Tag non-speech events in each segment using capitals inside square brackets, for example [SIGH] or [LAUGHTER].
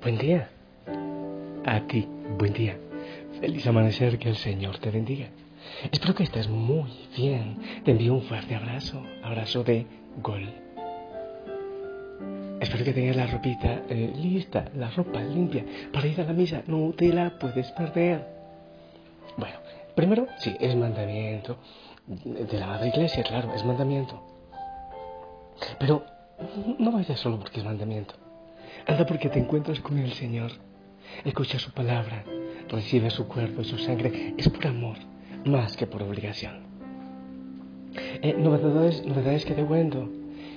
Buen día. A ti, buen día. Feliz amanecer, que el Señor te bendiga. Espero que estés muy bien. Te envío un fuerte abrazo, abrazo de gol. Espero que tengas la ropita eh, lista, la ropa limpia para ir a la misa. No te la puedes perder. Bueno, primero, sí, es mandamiento de la Iglesia, claro, es mandamiento. Pero no vayas solo porque es mandamiento. Anda porque te encuentras con el Señor. Escucha su palabra, recibe su cuerpo y su sangre. Es por amor, más que por obligación. Eh, novedades, novedades que te cuento.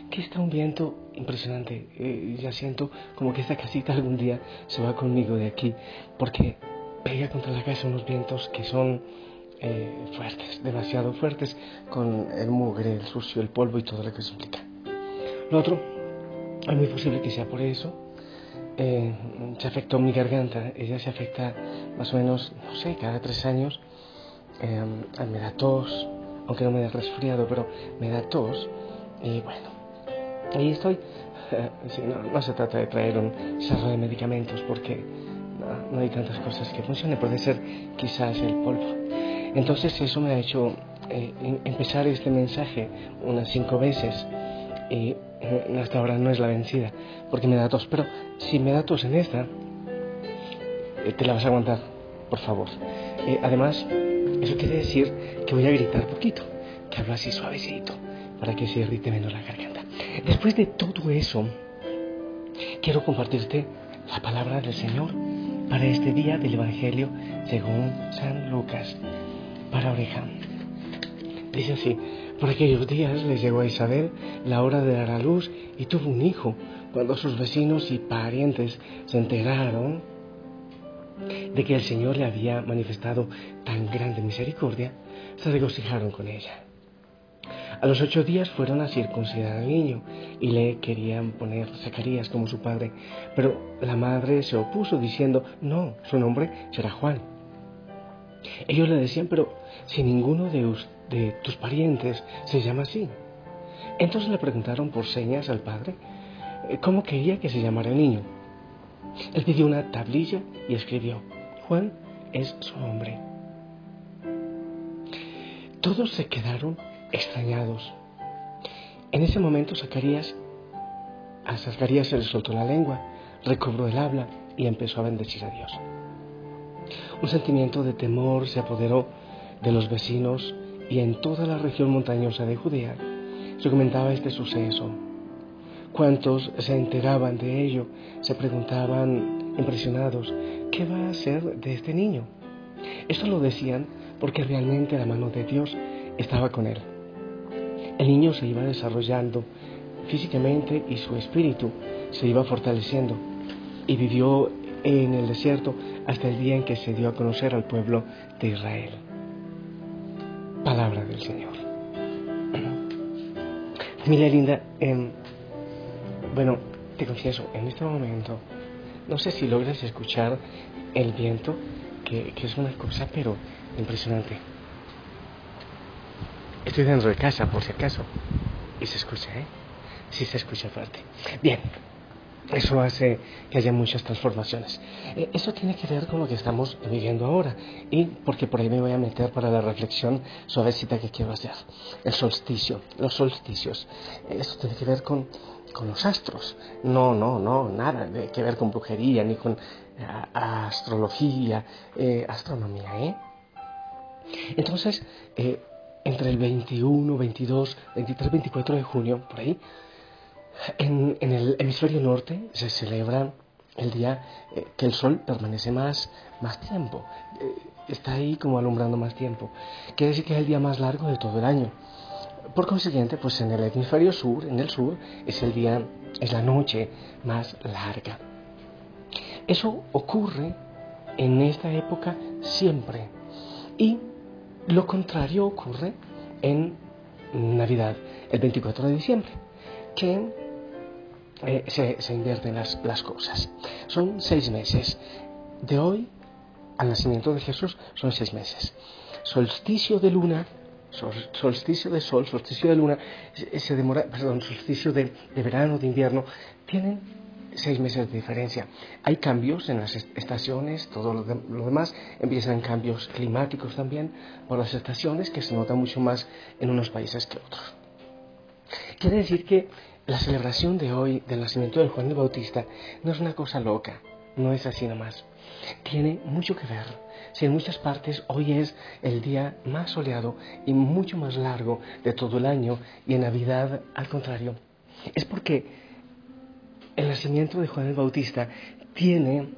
Que está un viento impresionante. Eh, ya siento como que esta casita algún día se va conmigo de aquí. Porque pega contra la casa unos vientos que son eh, fuertes, demasiado fuertes, con el mugre, el sucio, el polvo y todo lo que eso implica. Lo otro, es muy posible que sea por eso eh, se afectó mi garganta. Ella se afecta más o menos, no sé, cada tres años. Eh, me da tos, aunque no me da resfriado, pero me da tos. Y bueno, ahí estoy. [LAUGHS] no, se trata de traer un cerro de medicamentos porque no, hay tantas cosas que funcionen. Puede ser quizás el polvo. Entonces eso me ha hecho eh, em, empezar este mensaje unas cinco veces y hasta ahora no es la vencida, porque me da tos. Pero si me da tos en esta, eh, te la vas a aguantar, por favor. Eh, además, eso quiere decir que voy a gritar poquito, que hablo así suavecito, para que se irrite menos la garganta. Después de todo eso, quiero compartirte la palabra del Señor para este día del Evangelio según San Lucas, para oreja. Dice así, por aquellos días les llegó a Isabel la hora de dar a luz y tuvo un hijo. Cuando sus vecinos y parientes se enteraron de que el Señor le había manifestado tan grande misericordia, se regocijaron con ella. A los ocho días fueron a circuncidar al niño y le querían poner Zacarías como su padre, pero la madre se opuso diciendo, no, su nombre será Juan. Ellos le decían, pero si ninguno de, de tus parientes se llama así. Entonces le preguntaron por señas al padre eh, cómo quería que se llamara el niño. Él pidió una tablilla y escribió, Juan es su nombre. Todos se quedaron extrañados. En ese momento Zacarías, a Zacarías se le soltó la lengua, recobró el habla y empezó a bendecir a Dios. Un sentimiento de temor se apoderó de los vecinos y en toda la región montañosa de Judea se comentaba este suceso. Cuantos se enteraban de ello se preguntaban impresionados, ¿qué va a hacer de este niño? Esto lo decían porque realmente la mano de Dios estaba con él. El niño se iba desarrollando físicamente y su espíritu se iba fortaleciendo y vivió en el desierto hasta el día en que se dio a conocer al pueblo de Israel. Palabra del Señor. Familia linda, em, bueno, te confieso, en este momento, no sé si logras escuchar el viento, que, que es una cosa, pero impresionante. Estoy dentro de casa, por si acaso, y se escucha, ¿eh? Sí se escucha fuerte. Bien, eso hace que haya muchas transformaciones. Eh, eso tiene que ver con lo que estamos viviendo ahora y porque por ahí me voy a meter para la reflexión suavecita que quiero hacer. El solsticio, los solsticios. Eso tiene que ver con, con los astros. No, no, no, nada de que ver con brujería ni con eh, astrología, eh, astronomía, ¿eh? Entonces, entre el 21, 22, 23, 24 de junio, por ahí, en, el hemisferio norte se celebra el día eh, que el sol permanece más, más tiempo, eh, está ahí como alumbrando más tiempo. Quiere decir que es el día más largo de todo el año. Por consiguiente, pues en el hemisferio sur, en el sur, es el día, es la noche más larga. Eso ocurre en esta época siempre. Y lo contrario ocurre en Navidad, el 24 de diciembre, que eh, se, invierten las, las cosas. Son seis meses. De hoy al nacimiento de Jesús son seis meses. Solsticio de luna, solsticio de sol, solsticio de luna, se demora, perdón, solsticio de, de verano, de invierno, tienen seis meses de diferencia. Hay cambios en las estaciones, todo lo, demás, empiezan cambios climáticos también por las estaciones que se notan mucho más en unos países que otros. Quiere decir que la celebración de hoy del nacimiento de Juan el Bautista no es una cosa loca, no es así nomás. Tiene mucho que ver. Si en muchas partes hoy es el día más soleado y mucho más largo de todo el año y en Navidad al contrario, es porque el nacimiento de Juan el Bautista tiene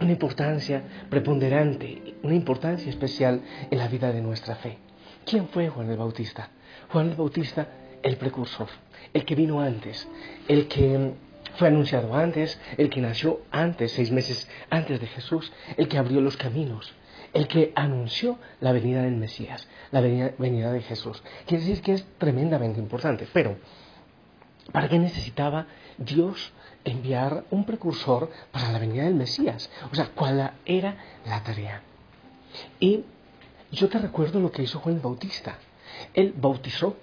una importancia preponderante, una importancia especial en la vida de nuestra fe. ¿Quién fue Juan el Bautista? Juan el Bautista, el precursor, el que vino antes, el que fue anunciado antes, el que nació antes, seis meses antes de Jesús, el que abrió los caminos, el que anunció la venida del Mesías, la venida, de Jesús. Quiere decir que es tremendamente importante, pero ¿para qué necesitaba Dios enviar un precursor para la venida del Mesías? O sea, ¿cuál era la tarea? Y yo te recuerdo lo que hizo Juan el Bautista. Él bautizó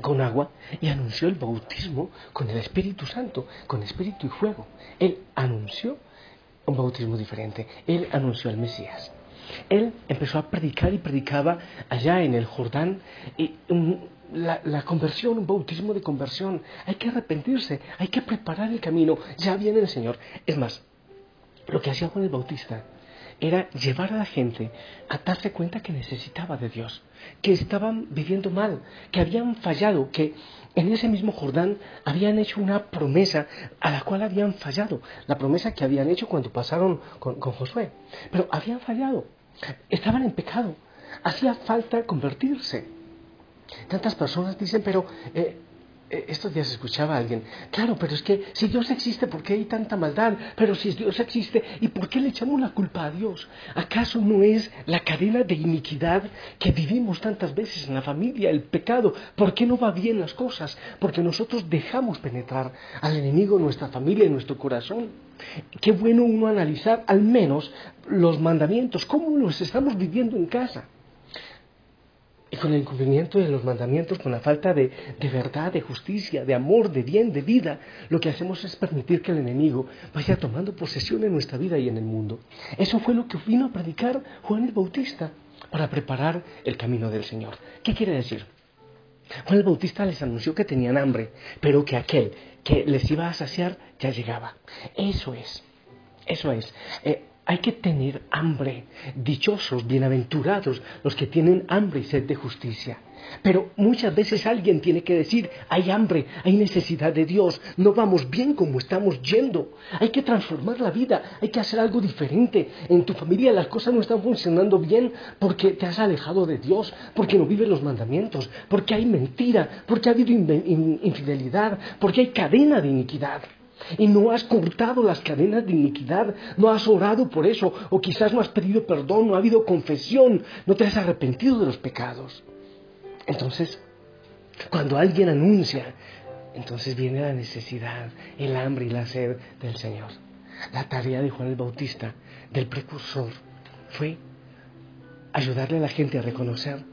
con agua y anunció el bautismo con el Espíritu Santo, con espíritu y fuego. Él anunció un bautismo diferente. Él anunció al Mesías. Él empezó a predicar y predicaba allá en el Jordán y, la, la, conversión, un bautismo de conversión. Hay que arrepentirse, hay que preparar el camino. Ya viene el Señor. Es más, lo que hacía Juan el Bautista era llevar a la gente a darse cuenta que necesitaba de Dios, que estaban viviendo mal, que habían fallado, que en ese mismo Jordán habían hecho una promesa a la cual habían fallado, la promesa que habían hecho cuando pasaron con, Josué, pero habían fallado, estaban en pecado, hacía falta convertirse. Tantas personas dicen, pero eh, estos días escuchaba a alguien, claro, pero es que si Dios existe, ¿por qué hay tanta maldad? Pero si Dios existe, ¿y por qué le echamos la culpa a Dios? ¿Acaso no es la cadena de iniquidad que vivimos tantas veces en la familia, el pecado? ¿Por qué no va bien las cosas? Porque nosotros dejamos penetrar al enemigo en nuestra familia, en nuestro corazón. Qué bueno uno analizar al menos los mandamientos, cómo los estamos viviendo en casa y con el incumplimiento de los mandamientos, con la falta de, verdad, de justicia, de amor, de bien, de vida, lo que hacemos es permitir que el enemigo vaya tomando posesión en nuestra vida y en el mundo. Eso fue lo que vino a predicar Juan el Bautista para preparar el camino del Señor. ¿Qué quiere decir? Juan el Bautista les anunció que tenían hambre, pero que aquel que les iba a saciar ya llegaba. Eso es, eso es. Eh, hay que tener hambre. Dichosos, bienaventurados los que tienen hambre y sed de justicia. Pero muchas veces alguien tiene que decir, hay hambre, hay necesidad de Dios, no vamos bien como estamos yendo. Hay que transformar la vida, hay que hacer algo diferente. En tu familia las cosas no están funcionando bien porque te has alejado de Dios, porque no vives los mandamientos, porque hay mentira, porque ha habido infidelidad, porque hay cadena de iniquidad y no has cortado las cadenas de iniquidad, no has orado por eso, o quizás no has pedido perdón, no ha habido confesión, no te has arrepentido de los pecados. Entonces, cuando alguien anuncia, entonces viene la necesidad, el hambre y la sed del Señor. La tarea de Juan el Bautista, del precursor, fue ayudarle a la gente a reconocer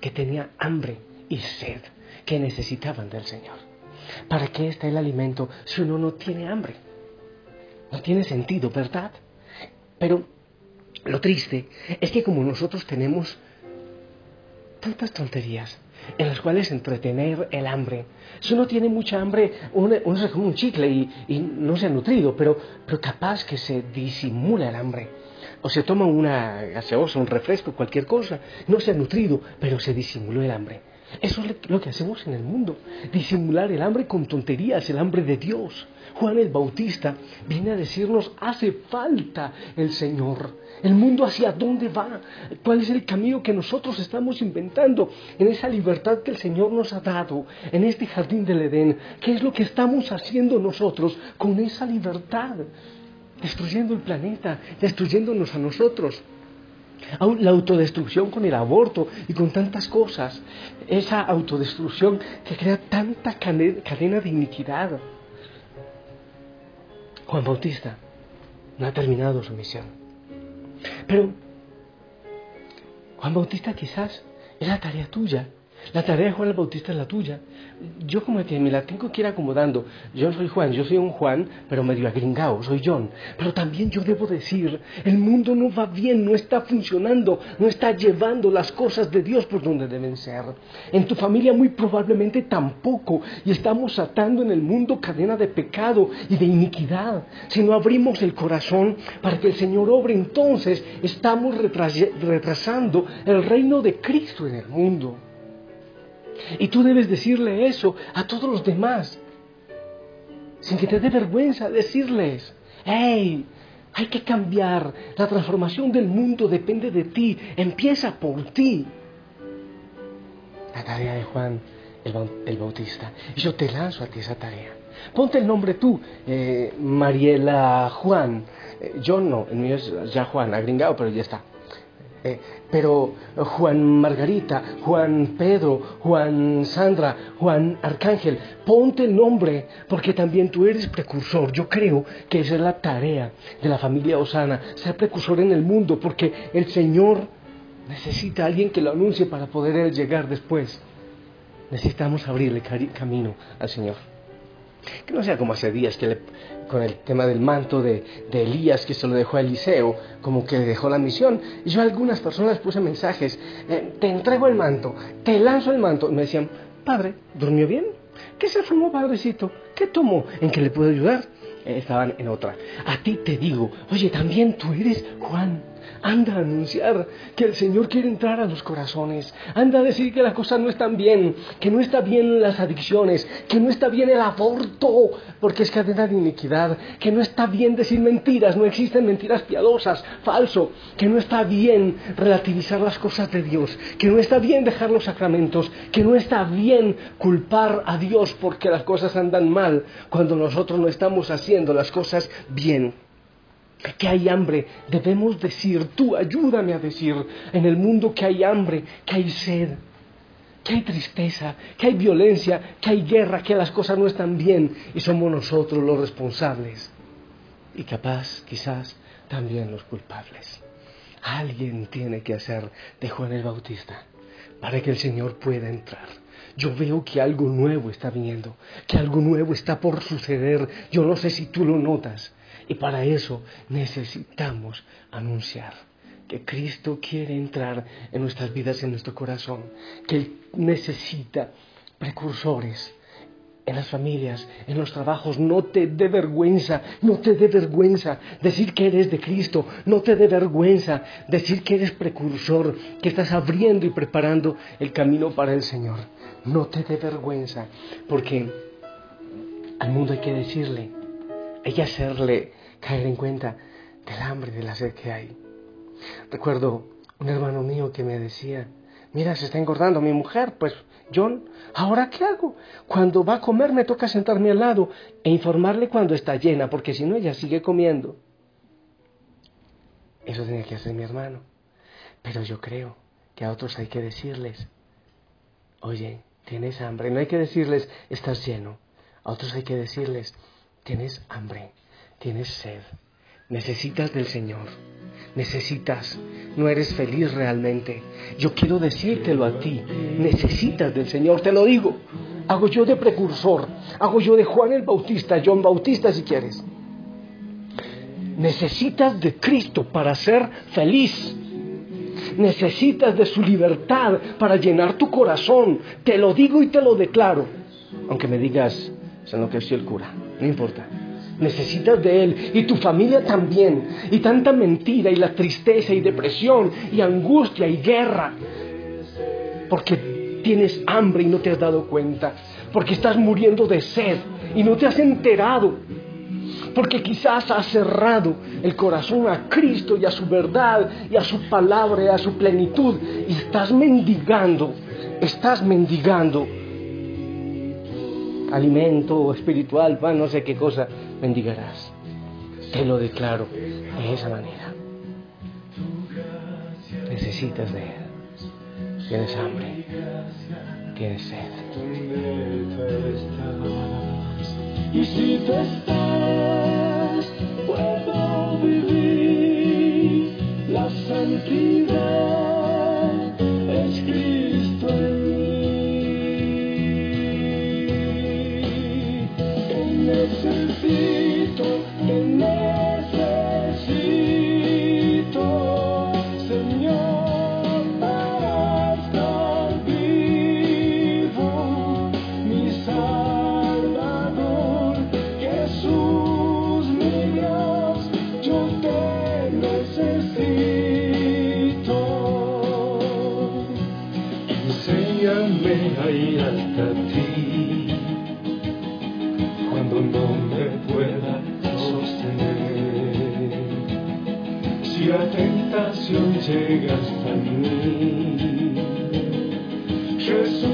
que tenía hambre y sed, que necesitaban del Señor. ¿Para qué está el alimento si uno no tiene hambre? No tiene sentido, ¿verdad? Pero lo triste es que como nosotros tenemos tantas tonterías en las cuales entretener el hambre. Si uno tiene mucha hambre, uno, se come un chicle y, no se ha nutrido, pero, pero capaz que se disimula el hambre. O se toma una gaseosa, un refresco, cualquier cosa, no se ha nutrido, pero se disimuló el hambre. Eso es lo que hacemos en el mundo, disimular el hambre con tonterías, el hambre de Dios. Juan el Bautista viene a decirnos, hace falta el Señor. El mundo hacia dónde va, cuál es el camino que nosotros estamos inventando en esa libertad que el Señor nos ha dado, en este jardín del Edén. ¿Qué es lo que estamos haciendo nosotros con esa libertad? Destruyendo el planeta, destruyéndonos a nosotros la autodestrucción con el aborto y con tantas cosas, esa autodestrucción que crea tanta cadena de iniquidad. Juan Bautista no ha terminado su misión. Pero Juan Bautista quizás es la tarea tuya la tarea de Juan el Bautista es la tuya. Yo como que me la tengo que ir acomodando. Yo soy Juan, yo soy un Juan, pero medio agringado, soy John. Pero también yo debo decir, el mundo no va bien, no está funcionando, no está llevando las cosas de Dios por donde deben ser. En tu familia muy probablemente tampoco. Y estamos atando en el mundo cadena de pecado y de iniquidad. Si no abrimos el corazón para que el Señor obre, entonces estamos retrasando el reino de Cristo en el mundo. Y tú debes decirle eso a todos los demás, sin que te dé vergüenza decirles, hey, hay que cambiar, la transformación del mundo depende de ti, empieza por ti. La tarea de Juan el, Bautista. Yo te lanzo a ti esa tarea. Ponte el nombre tú, eh, Mariela Juan. Eh, yo no, el mío es ya Juan, agringado, pero ya está. Eh, pero Juan Margarita, Juan Pedro, Juan Sandra, Juan Arcángel, ponte el nombre, porque también tú eres precursor. Yo creo que esa es la tarea de la familia Osana, ser precursor en el mundo, porque el Señor necesita a alguien que lo anuncie para poder llegar después. Necesitamos abrirle camino al Señor. Que no sea como hace días que con el tema del manto de, Elías que se lo dejó a Eliseo, como que le dejó la misión. Y yo a algunas personas puse mensajes, eh, te entrego el manto, te lanzo el manto. Y me decían, padre, ¿durmió bien? ¿Qué se formó, padrecito? ¿Qué tomó? ¿En qué le puedo ayudar? Eh, estaban en otra. A ti te digo, oye, también tú eres Juan. Anda a anunciar que el Señor quiere entrar a los corazones. Anda a decir que las cosas no están bien, que no está bien las adicciones, que no está bien el aborto, porque es cadena de iniquidad, que no está bien decir mentiras, no existen mentiras piadosas, falso, que no está bien relativizar las cosas de Dios, que no está bien dejar los sacramentos, que no está bien culpar a Dios porque las cosas andan mal cuando nosotros no estamos haciendo las cosas bien que hay hambre, debemos decir, tú ayúdame a decir en el mundo que hay hambre, que hay sed, que hay tristeza, que hay violencia, que hay guerra, que las cosas no están bien y somos nosotros los responsables. Y capaz, quizás, también los culpables. Alguien tiene que hacer de Juan el Bautista para que el Señor pueda entrar. Yo veo que algo nuevo está viniendo, que algo nuevo está por suceder. Yo no sé si tú lo notas. Y para eso necesitamos anunciar que Cristo quiere entrar en nuestras vidas, en nuestro corazón, que necesita precursores en las familias, en los trabajos. No te dé vergüenza, no te dé vergüenza decir que eres de Cristo, no te dé vergüenza decir que eres precursor, que estás abriendo y preparando el camino para el Señor. No te dé vergüenza, porque al mundo hay que decirle, hay que hacerle caer en cuenta del hambre, de la sed que hay. Recuerdo un hermano mío que me decía, mira, se está engordando mi mujer, pues John, ¿ahora qué hago? Cuando va a comer me toca sentarme al lado e informarle cuando está llena, porque si no ella sigue comiendo. Eso tenía que hacer mi hermano. Pero yo creo que a otros hay que decirles, oye, tienes hambre. No hay que decirles, estás lleno. A otros hay que decirles, tienes hambre tienes sed, necesitas del Señor, necesitas, no eres feliz realmente. Yo quiero decírtelo a ti, necesitas del Señor, te lo digo. Hago yo de precursor, hago yo de Juan el Bautista, John Bautista si quieres. Necesitas de Cristo para ser feliz. Necesitas de su libertad para llenar tu corazón. Te lo digo y te lo declaro. Aunque me digas, se enloqueció el cura, no importa necesitas de Él. Y tu familia también. Y tanta mentira y la tristeza y depresión y angustia y guerra. Porque tienes hambre y no te has dado cuenta, porque estás muriendo de sed y no te has enterado, porque quizás has cerrado el corazón a Cristo y a su verdad y a su palabra y a su plenitud. Y estás mendigando, estás mendigando alimento espiritual, pan, no sé qué cosa, mendigarás. Te lo declaro de esa manera. Necesitas de Él. Tienes hambre. Tienes sed. Y si tú Enséñame a ir hasta ti cuando no me pueda sostener. Si la tentación llega hasta mí, Jesús,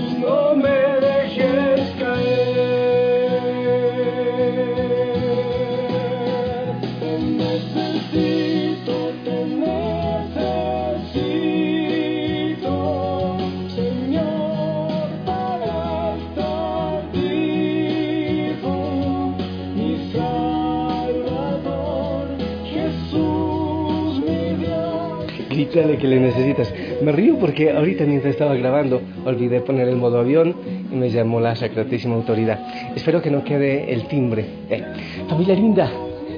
Grítale que le necesitas. Me río porque ahorita mientras estaba grabando olvidé poner el modo avión y me llamó la sacratísima autoridad. Espero que no quede el timbre. Eh, familia linda,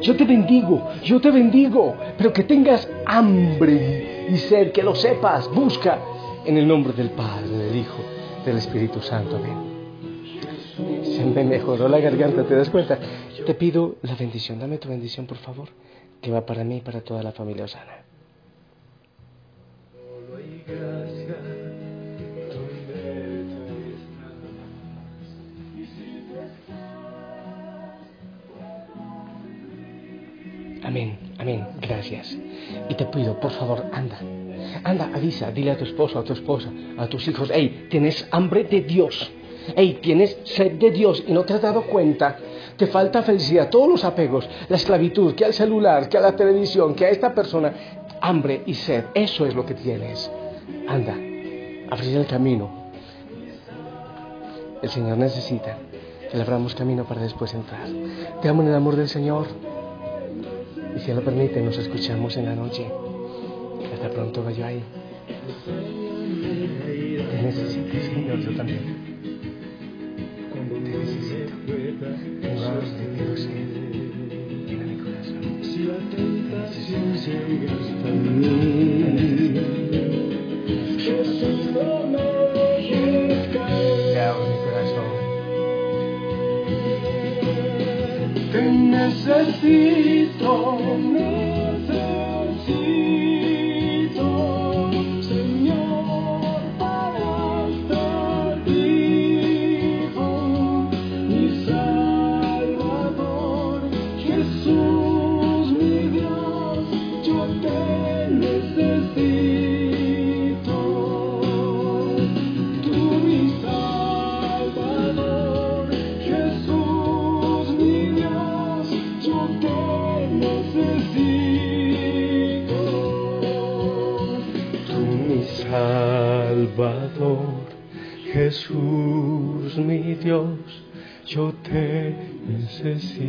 yo te bendigo, yo te bendigo, pero que tengas hambre y sed, que lo sepas, busca en el nombre del Padre, del Hijo, del Espíritu Santo. Amén. Se me mejoró la garganta, ¿te das cuenta? Te pido la bendición, dame tu bendición, por favor, que va para mí y para toda la familia Osana. Amén, amén, gracias. Y te pido, por favor, anda. Anda, avisa, dile a tu esposo, a tu esposa, a tus hijos, hey, tienes hambre de Dios. Hey, tienes sed de Dios y no te has dado cuenta. Te falta felicidad, todos los apegos, la esclavitud, que al celular, que a la televisión, que a esta persona. Hambre y sed, eso es lo que tienes. Anda, abrir el camino. El Señor necesita que le abramos camino para después entrar. Te amo en el amor del Señor. Y si Él lo permite, nos escuchamos en la noche. Hasta pronto, vaya ahí. Te necesito, Señor, yo también. Te necesito. Tengo. Llena mi corazón. Te necesito. Necesito, yo te necesito.